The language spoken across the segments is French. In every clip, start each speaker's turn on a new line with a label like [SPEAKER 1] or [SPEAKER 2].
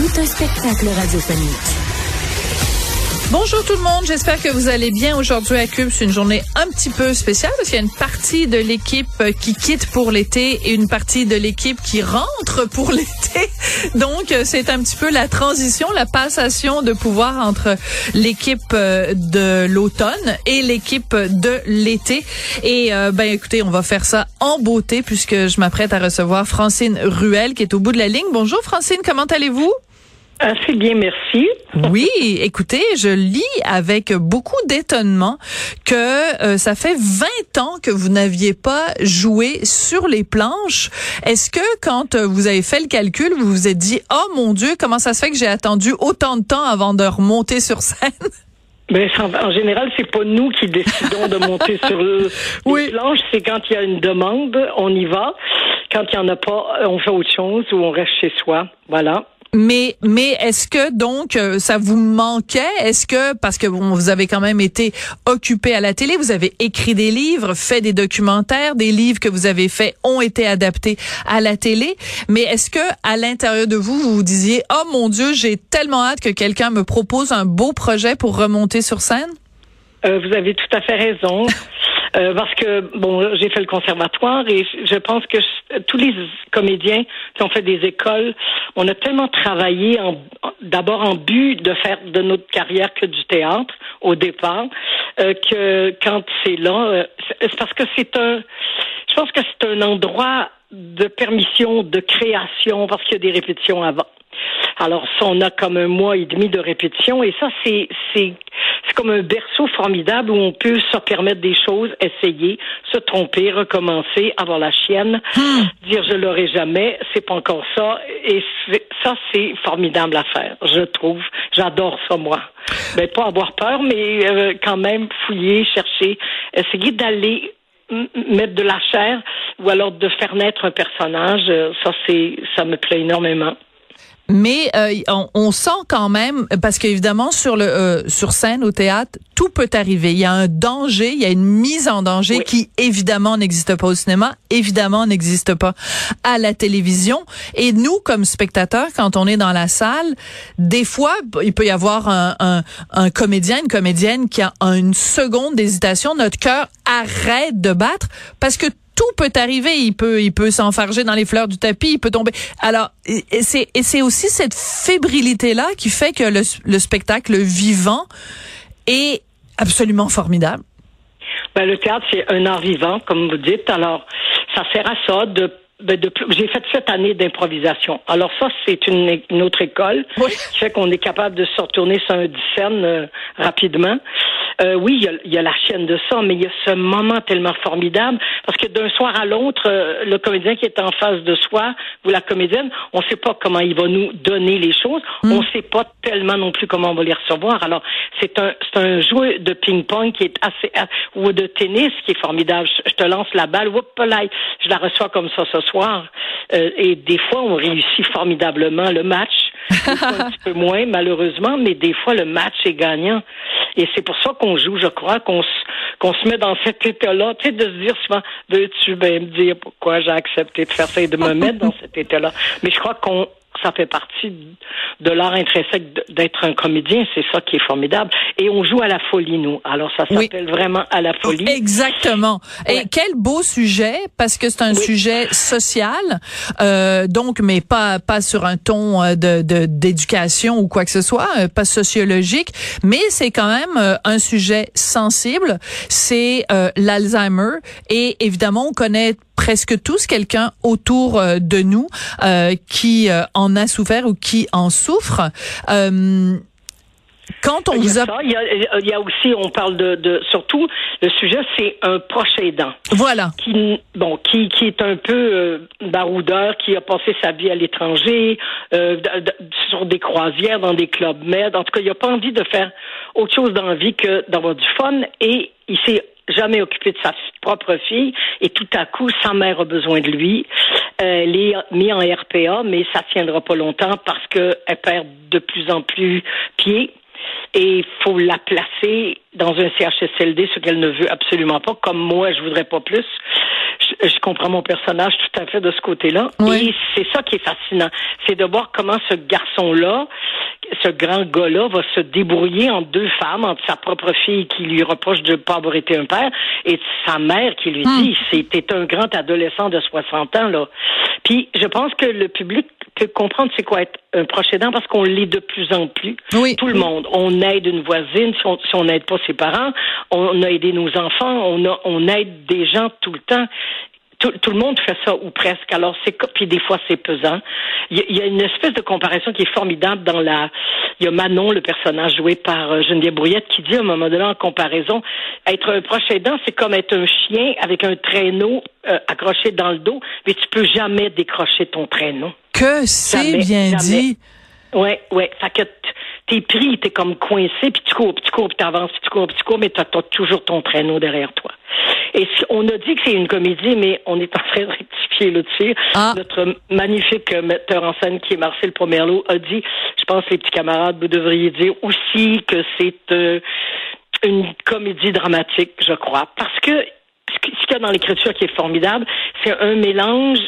[SPEAKER 1] Tout un spectacle radiophonique.
[SPEAKER 2] Bonjour tout le monde, j'espère que vous allez bien aujourd'hui à Cube. C'est une journée un petit peu spéciale parce qu'il y a une partie de l'équipe qui quitte pour l'été et une partie de l'équipe qui rentre pour l'été. Donc c'est un petit peu la transition, la passation de pouvoir entre l'équipe euh, de l'automne et l'équipe de l'été. Et euh, ben écoutez, on va faire ça en beauté puisque je m'apprête à recevoir Francine Ruel qui est au bout de la ligne. Bonjour Francine, comment allez-vous?
[SPEAKER 3] Assez bien, merci.
[SPEAKER 2] Oui, écoutez, je lis avec beaucoup d'étonnement que euh, ça fait 20 ans que vous n'aviez pas joué sur les planches. Est-ce que quand euh, vous avez fait le calcul, vous vous êtes dit, oh mon Dieu, comment ça se fait que j'ai attendu autant de temps avant de remonter sur scène?
[SPEAKER 3] Ben, en général, c'est pas nous qui décidons de monter sur le, les planches. C'est quand il y a une demande, on y va. Quand il y en a pas, on fait autre chose ou on reste chez soi. Voilà.
[SPEAKER 2] Mais mais est-ce que donc euh, ça vous manquait? Est-ce que parce que bon, vous avez quand même été occupé à la télé, vous avez écrit des livres, fait des documentaires, des livres que vous avez faits ont été adaptés à la télé, mais est-ce que à l'intérieur de vous vous vous disiez "Oh mon dieu, j'ai tellement hâte que quelqu'un me propose un beau projet pour remonter sur scène"
[SPEAKER 3] euh, Vous avez tout à fait raison. Euh, parce que bon, j'ai fait le conservatoire et je pense que tous les comédiens qui ont fait des écoles, on a tellement travaillé d'abord en but de faire de notre carrière que du théâtre au départ, euh, que quand c'est là, euh, c'est parce que c'est un, je pense que c'est un endroit de permission, de création, parce qu'il y a des répétitions avant. Alors ça, on a comme un mois et demi de répétition et ça, c'est c'est c'est comme un berceau formidable où on peut se permettre des choses, essayer, se tromper, recommencer, avoir la chienne, hmm. dire je l'aurai jamais, c'est pas encore ça et ça c'est formidable à faire, je trouve. J'adore ça moi. Ben pas avoir peur, mais euh, quand même fouiller, chercher, essayer d'aller mettre de la chair ou alors de faire naître un personnage, euh, ça c'est ça me plaît énormément
[SPEAKER 2] mais euh, on, sent quand même parce qu'évidemment sur le euh, sur scène au théâtre tout peut arriver. Il y a un danger, il y a une mise en danger qui évidemment n'existe pas au cinéma, évidemment n'existe pas à la télévision. Et nous comme spectateurs, quand on est dans la salle, des fois il peut y avoir un, un, un comédien, une comédienne qui a une seconde d'hésitation, notre cœur arrête de battre parce que tout peut arriver. Il peut, il peut s'enfarger dans les fleurs du tapis, il peut tomber. Alors, et c'est, et c'est aussi cette fébrilité-là qui fait que le, le spectacle vivant est absolument formidable.
[SPEAKER 3] Ben, le théâtre, c'est un art vivant, comme vous dites. Alors, ça sert à ça de ben j'ai fait sept années d'improvisation. Alors ça, c'est une, une, autre école qui fait qu'on est capable de se retourner sur un scène euh, rapidement. Euh, oui, il y, a, il y, a, la chaîne de ça, mais il y a ce moment tellement formidable parce que d'un soir à l'autre, euh, le comédien qui est en face de soi ou la comédienne, on ne sait pas comment il va nous donner les choses. Mm. On ne sait pas tellement non plus comment on va les recevoir. Alors, c'est un, c'est un jeu de ping-pong qui est assez ou de tennis qui est formidable. Je, te lance la balle, whoop, je la reçois comme ça ce soir. Euh, et des fois, on réussit formidablement le match. un petit peu moins, malheureusement, mais des fois, le match est gagnant. Et c'est pour ça qu'on joue, je crois, qu'on qu'on se met dans cet état-là, tu sais, de se dire souvent, veux-tu bien me dire pourquoi j'ai accepté de faire ça et de me mettre dans cet état-là? Mais je crois qu'on ça fait partie de l'art intrinsèque d'être un comédien. C'est ça qui est formidable. Et on joue à la folie, nous. Alors, ça s'appelle vraiment à la folie.
[SPEAKER 2] Exactement. Et quel beau sujet, parce que c'est un sujet social, euh, donc, mais pas pas sur un ton euh, de d'éducation ou quoi que ce soit, euh, pas sociologique, mais c'est quand même euh, un sujet sensible. C'est l'Alzheimer. Et évidemment, on connaît presque tous quelqu'un autour euh, de nous euh, qui euh, en a souffert ou qui en souffre. Quand on vous a...
[SPEAKER 3] Il, y a, aussi, on parle de, de surtout, le sujet, c'est un proche aidant.
[SPEAKER 2] Voilà.
[SPEAKER 3] Qui, bon, qui, qui est un peu euh, baroudeur, qui a passé sa vie à l'étranger, euh, sur des croisières, dans des clubs med. En tout cas, il n'a pas envie de faire autre chose dans la vie que d'avoir du fun et il s'est jamais occupé de sa propre fille et tout à coup sa mère a besoin de lui. Euh, elle est mise en RPA, mais ça tiendra pas longtemps parce qu'elle perd de plus en plus pied et il faut la placer dans un CHSLD, ce qu'elle ne veut absolument pas. Comme moi, je voudrais pas plus. Je, comprends mon personnage tout à fait de ce côté-là. Et c'est ça qui est fascinant, c'est de voir comment ce garçon-là, ce grand gars-là, va se débrouiller en deux femmes, entre sa propre fille qui lui reproche de ne pas avoir été un père et sa mère qui lui hmm. dit, c'était un grand adolescent de 60 ans là. Puis je pense que le public peut comprendre c'est quoi être un proche aidant parce qu'on l'est de plus en plus.
[SPEAKER 2] Oui.
[SPEAKER 3] Tout le monde. On aide une voisine si on n'aide pas ses parents. On a aidé nos enfants. On, a, on aide des gens tout le temps. Tout, tout, le monde fait ça ou presque. Alors c'est puis des fois c'est pesant. Il y, a une espèce de comparaison qui est formidable dans la. Il y a Manon, le personnage joué par euh, Geneviève Brouillette, qui dit à un moment donné en comparaison, être un proche aidant, c'est comme être un chien avec un traîneau euh, accroché dans le dos, mais tu peux jamais décrocher ton traîneau.
[SPEAKER 2] Que c'est bien dit.
[SPEAKER 3] Ouais, ouais. Fait que t'es pris, t'es comme coincé, puis tu cours, puis tu cours, puis t'avances, puis tu cours, puis tu cours, mais t'as as toujours ton traîneau derrière toi. Et on a dit que c'est une comédie, mais on est en train de rectifier le tir. Ah. Notre magnifique metteur en scène, qui est Marcel Pomerleau, a dit, je pense, les petits camarades, vous devriez dire aussi que c'est euh, une comédie dramatique, je crois. Parce que ce qu'il y a dans l'écriture qui est formidable, c'est un mélange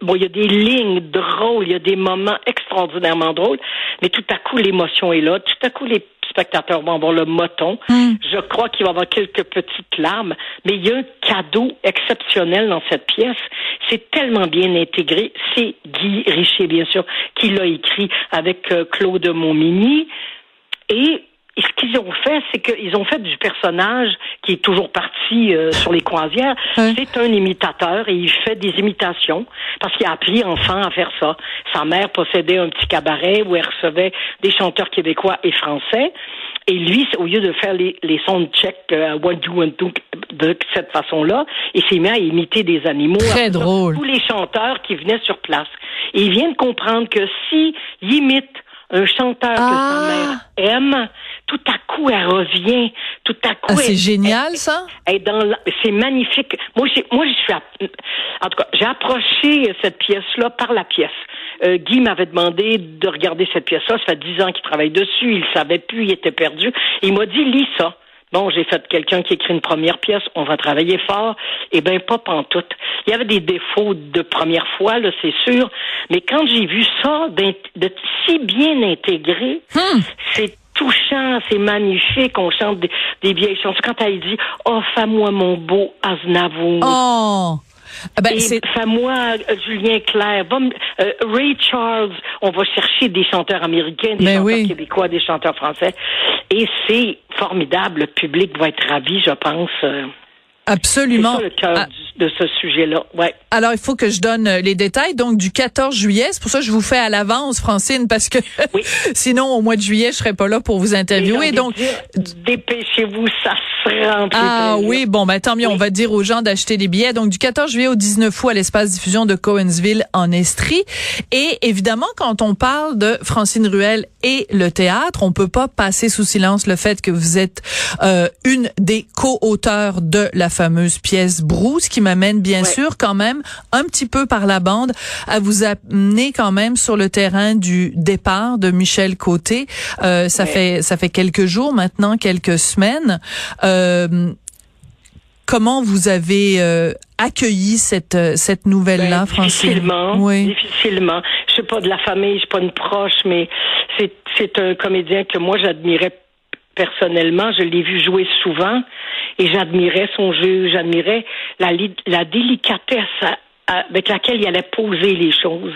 [SPEAKER 3] bon, il y a des lignes drôles, il y a des moments extraordinairement drôles, mais tout à coup, l'émotion est là. Tout à coup, les spectateurs vont avoir le moton. Hmm. Je crois qu'il va y avoir quelques petites larmes, mais il y a un cadeau exceptionnel dans cette pièce. C'est tellement bien intégré. C'est Guy Richer, bien sûr, qui l'a écrit avec euh, Claude Montmini. Et ce qu'ils ont fait, c'est qu'ils ont fait du personnage qui est toujours parti euh, sur les croisières. C'est un imitateur et il fait des imitations parce qu'il a appris enfant à faire ça. Sa mère possédait un petit cabaret où elle recevait des chanteurs québécois et français. Et lui, au lieu de faire les, les soundchecks euh, one, two, one, two, de cette façon-là, il s'est mis à imiter des animaux.
[SPEAKER 2] Très drôle.
[SPEAKER 3] Tous les chanteurs qui venaient sur place. Et il vient de comprendre que si imite un chanteur que sa ah. mère aime, tout à coup elle revient, tout à coup.
[SPEAKER 2] Ah, c'est génial ça?
[SPEAKER 3] c'est magnifique. Moi, moi, je suis, en tout cas, j'ai approché cette pièce-là par la pièce. Euh, Guy m'avait demandé de regarder cette pièce-là. Ça fait dix ans qu'il travaille dessus. Il savait plus, il était perdu. Il m'a dit lis ça. Bon, j'ai fait quelqu'un qui écrit une première pièce, on va travailler fort. Eh bien, pas pantoute. Il y avait des défauts de première fois, là, c'est sûr. Mais quand j'ai vu ça, d'être si bien intégré, hmm. c'est touchant, c'est magnifique. On chante des, vieilles chansons. Quand elle dit « Oh, fais-moi mon beau Aznavour
[SPEAKER 2] oh.
[SPEAKER 3] Ah ben, moi Julien Clerc, euh, Ray Charles, on va chercher des chanteurs américains, des ben chanteurs québécois, des chanteurs français. Et c'est formidable. Le public va être ravi, je pense.
[SPEAKER 2] Absolument.
[SPEAKER 3] C'est ça le cœur ah. de ce sujet-là. Ouais.
[SPEAKER 2] Alors, il faut que je donne euh, les détails. Donc, du 14 juillet, c'est pour ça que je vous fais à l'avance, Francine, parce que sinon, au mois de juillet, je serais pas là pour vous interviewer. Donc,
[SPEAKER 3] dépêchez-vous, ça sera
[SPEAKER 2] Ah oui, bon, ben tant mieux. On va dire aux gens d'acheter des billets. Donc, du 14 juillet au 19 août à l'espace diffusion de Cohensville en Estrie. Et évidemment, quand on parle de Francine Ruel et le théâtre, on peut pas passer sous silence le fait que vous êtes euh, une des co-auteurs de la fameuse pièce Bruce, qui m'amène bien sûr quand même un petit peu par la bande à vous amener quand même sur le terrain du départ de Michel Côté. Euh, ça fait ça fait quelques jours maintenant, quelques semaines. Euh, comment vous avez euh, accueilli cette cette nouvelle là, ben,
[SPEAKER 3] Francine? Difficilement, oui. difficilement. Je suis pas de la famille, je suis pas une proche, mais c'est c'est un comédien que moi j'admirais personnellement. Je l'ai vu jouer souvent et j'admirais son jeu, j'admirais la, la délicatesse avec laquelle il allait poser les choses.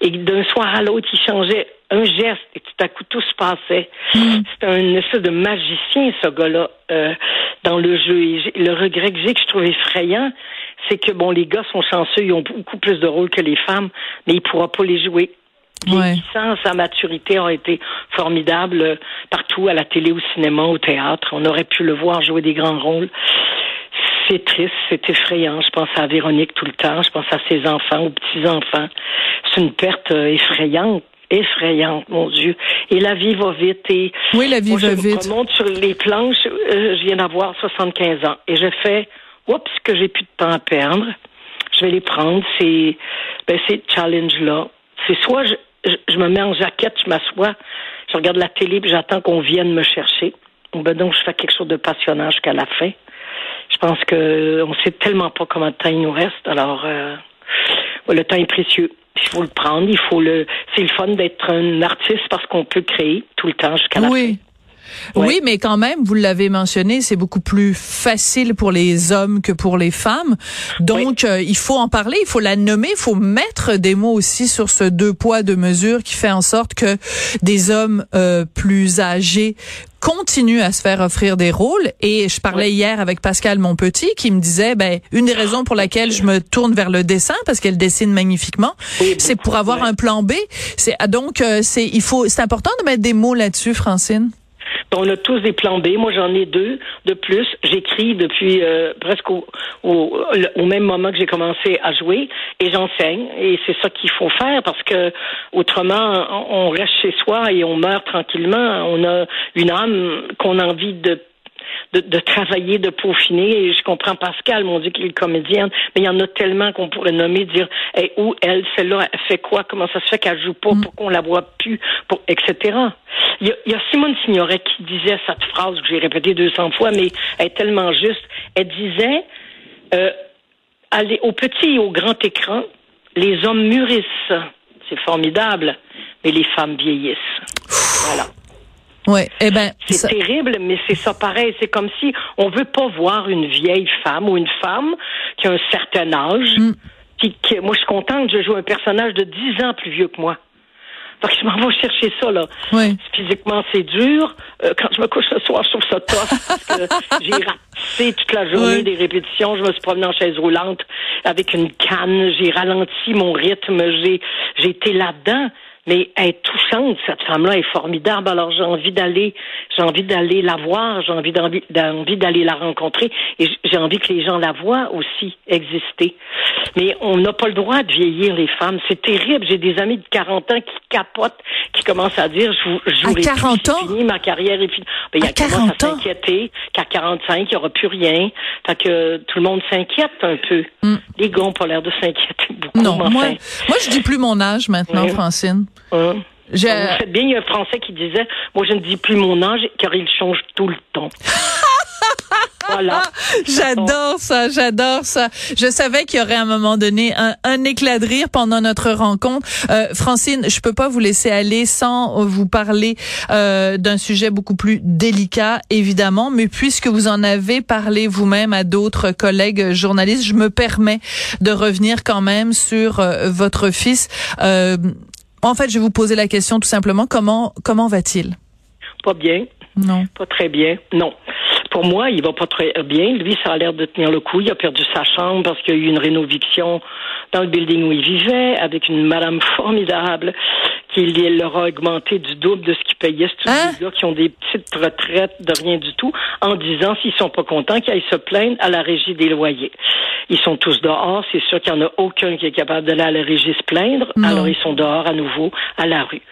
[SPEAKER 3] Et d'un soir à l'autre, il changeait un geste et tout à coup tout se passait. Mm. C'est un espèce de magicien, ce gars-là, euh, dans le jeu. Et le regret que j'ai, que je trouve effrayant, c'est que bon, les gars sont chanceux, ils ont beaucoup plus de rôles que les femmes, mais il pourra pas les jouer. Vieillissant, sa maturité a été formidable partout, à la télé, au cinéma, au théâtre. On aurait pu le voir jouer des grands rôles. C'est triste, c'est effrayant. Je pense à Véronique tout le temps, je pense à ses enfants, aux petits-enfants. C'est une perte euh, effrayante effrayante, mon Dieu. Et la vie va vite. Et
[SPEAKER 2] oui, la vie va vite.
[SPEAKER 3] Je monte sur les planches. Euh, je viens d'avoir 75 ans. Et je fais, oups, que j'ai plus de temps à perdre. Je vais les prendre. C'est, ben, ces challenges-là. C'est soit je, je, me mets en jaquette, je m'assois, je regarde la télé, puis j'attends qu'on vienne me chercher. Ben donc, je fais quelque chose de passionnant jusqu'à la fin. Je pense que on sait tellement pas combien de temps il nous reste. Alors, euh, le temps est précieux. Il faut le prendre. Il faut le. C'est le fun d'être un artiste parce qu'on peut créer tout le temps jusqu'à la
[SPEAKER 2] oui.
[SPEAKER 3] fin.
[SPEAKER 2] Oui, mais quand même, vous l'avez mentionné, c'est beaucoup plus facile pour les hommes que pour les femmes. Donc, euh, il faut en parler, il faut la nommer, il faut mettre des mots aussi sur ce deux poids, deux mesures qui fait en sorte que des hommes euh, plus âgés continuent à se faire offrir des rôles. Et je parlais hier avec Pascal Monpetit qui me disait ben une des raisons pour laquelle je me tourne vers le dessin parce qu'elle dessine magnifiquement c'est pour avoir un plan B. C'est ah, donc euh, c'est il faut c'est important de mettre des mots là-dessus Francine?
[SPEAKER 3] On a tous des plans B. Moi, j'en ai deux de plus. J'écris depuis euh, presque au, au, même moment que j'ai commencé à jouer et j'enseigne. Et c'est ça qu'il faut faire parce que autrement, on reste chez soi et on meurt tranquillement. On a une âme qu'on a envie de de, travailler, de peaufiner. Et je comprends Pascal, mon Dieu, qu'il est comédienne, mais il y en a tellement qu'on pourrait nommer, dire hey, où elle, celle-là, elle fait quoi, comment ça se fait qu'elle joue pas, mm. pour qu'on la voit plus, pour, etc. Il y, a, Simone Signoret qui disait cette phrase que j'ai répétée 200 fois, mais elle est tellement juste. Elle disait, euh, aller au petit et au grand écran, les hommes mûrissent. C'est formidable, mais les femmes vieillissent. Voilà.
[SPEAKER 2] Ouais, eh ben,
[SPEAKER 3] c'est terrible, mais c'est ça pareil. C'est comme si on veut pas voir une vieille femme ou une femme qui a un certain âge. Mm. moi, je suis contente. Je joue un personnage de 10 ans plus vieux que moi. Donc, je m'en vais chercher ça, là. Physiquement, c'est dur. Euh, quand je me couche ce soir, je trouve ça tough parce que j'ai raté toute la journée des répétitions. Je me suis promenée en chaise roulante avec une canne. J'ai ralenti mon rythme. J'ai, j'ai été là-dedans mais elle est touchante, cette femme-là est formidable. Alors j'ai envie d'aller, j'ai envie d'aller la voir, j'ai envie d'envie, d'aller la rencontrer, et j'ai envie que les gens la voient aussi exister. Mais on n'a pas le droit de vieillir les femmes, c'est terrible. J'ai des amis de 40 ans qui capotent, qui commencent à dire je, je
[SPEAKER 2] à 40 ans?
[SPEAKER 3] fini, ma carrière est finie. Ben, il y a 40 ans à s'inquiéter qu'à 45 il n'y aura plus rien. Fait que tout le monde s'inquiète un peu. Mm. Les gars n'ont pas l'air de s'inquiéter beaucoup.
[SPEAKER 2] Non, moi, moi je dis plus mon âge maintenant, Francine.
[SPEAKER 3] Hein? Je... Vous faites bien, il y a un Français qui disait, moi je ne dis plus mon âge car il change tout le temps.
[SPEAKER 2] Voilà. j'adore ça, j'adore ça. Je savais qu'il y aurait à un moment donné un, éclat de rire pendant notre rencontre. Euh, Francine, je peux pas vous laisser aller sans vous parler euh, d'un sujet beaucoup plus délicat, évidemment, mais puisque vous en avez parlé vous-même à d'autres collègues journalistes, je me permets de revenir quand même sur euh, votre fils. En fait, je vais vous poser la question tout simplement comment comment va-t-il?
[SPEAKER 3] Pas bien.
[SPEAKER 2] Non.
[SPEAKER 3] Pas très bien. Non pour moi, il va pas très bien. Lui, ça a l'air de tenir le coup. Il a perdu sa chambre parce qu'il y a eu une rénoviction dans le building où il vivait avec une madame formidable qui leur a augmenté du double de ce qu'il payait. C'est tous hein? gars qui ont des petites retraites de rien du tout en disant s'ils sont pas contents qu'ils aillent se plaindre à la régie des loyers. Ils sont tous dehors. C'est sûr qu'il n'y en a aucun qui est capable d'aller à la régie se plaindre. Alors ils sont dehors à nouveau à la rue.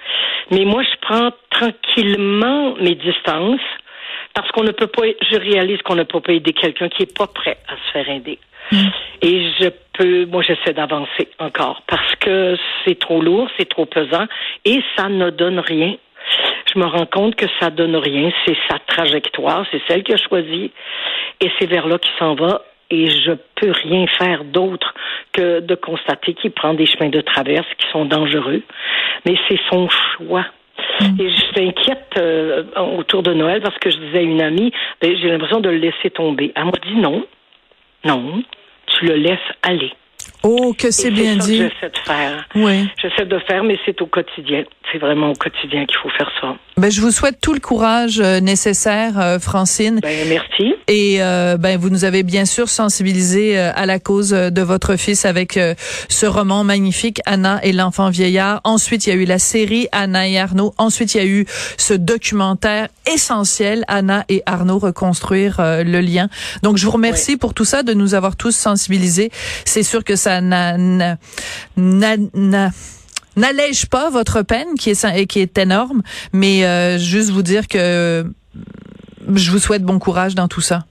[SPEAKER 3] Mais moi, je prends tranquillement mes distances parce qu'on ne peut pas, je réalise qu'on ne peut pas aider quelqu'un qui est pas prêt à se faire aider. Mm. Et je peux, moi, j'essaie d'avancer encore parce que c'est trop lourd, c'est trop pesant et ça ne donne rien. Je me rends compte que ça donne rien. C'est sa trajectoire, c'est celle qu'il a choisie et c'est vers là qu'il s'en va. Et je peux rien faire d'autre que de constater qu'il prend des chemins de traverse qui sont dangereux. Mais c'est son choix. Mm. Et je suis inquiète euh, autour de Noël parce que je disais à une amie, ben, j'ai l'impression de le laisser tomber. Elle m'a dit non, non, tu le laisses aller.
[SPEAKER 2] Oh, que c'est bien dit.
[SPEAKER 3] j'essaie de faire.
[SPEAKER 2] Oui.
[SPEAKER 3] J'essaie de faire, mais c'est au quotidien. C'est vraiment au quotidien qu'il faut faire ça.
[SPEAKER 2] Ben, je vous souhaite tout le courage euh, nécessaire, euh, Francine.
[SPEAKER 3] Ben, merci.
[SPEAKER 2] Et euh, ben, vous nous avez bien sûr sensibilisé à la cause de votre fils avec ce roman magnifique, Anna et l'enfant vieillard. Ensuite, il y a eu la série Anna et Arnaud. Ensuite, il y a eu ce documentaire essentiel, Anna et Arnaud, reconstruire le lien. Donc, je vous remercie pour tout ça, de nous avoir tous sensibilisés. C'est sûr que ça n'a n'allège pas votre peine qui est qui est énorme, mais euh, juste vous dire que je vous souhaite bon courage dans tout ça.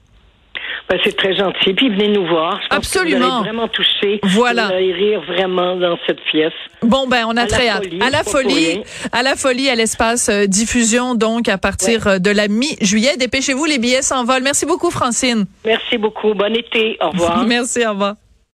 [SPEAKER 3] Ben, c'est très gentil. Puis venez nous voir.
[SPEAKER 2] Absolument.
[SPEAKER 3] vous vraiment touché.
[SPEAKER 2] Voilà.
[SPEAKER 3] Vous allez rire vraiment dans cette pièce.
[SPEAKER 2] Bon ben on a très hâte. À la folie, à la folie, à l'espace euh, diffusion donc à partir euh, de la mi-juillet. Dépêchez-vous, les billets s'envolent. Merci beaucoup Francine.
[SPEAKER 3] Merci beaucoup. Bon été. Au revoir.
[SPEAKER 2] Merci. Au revoir.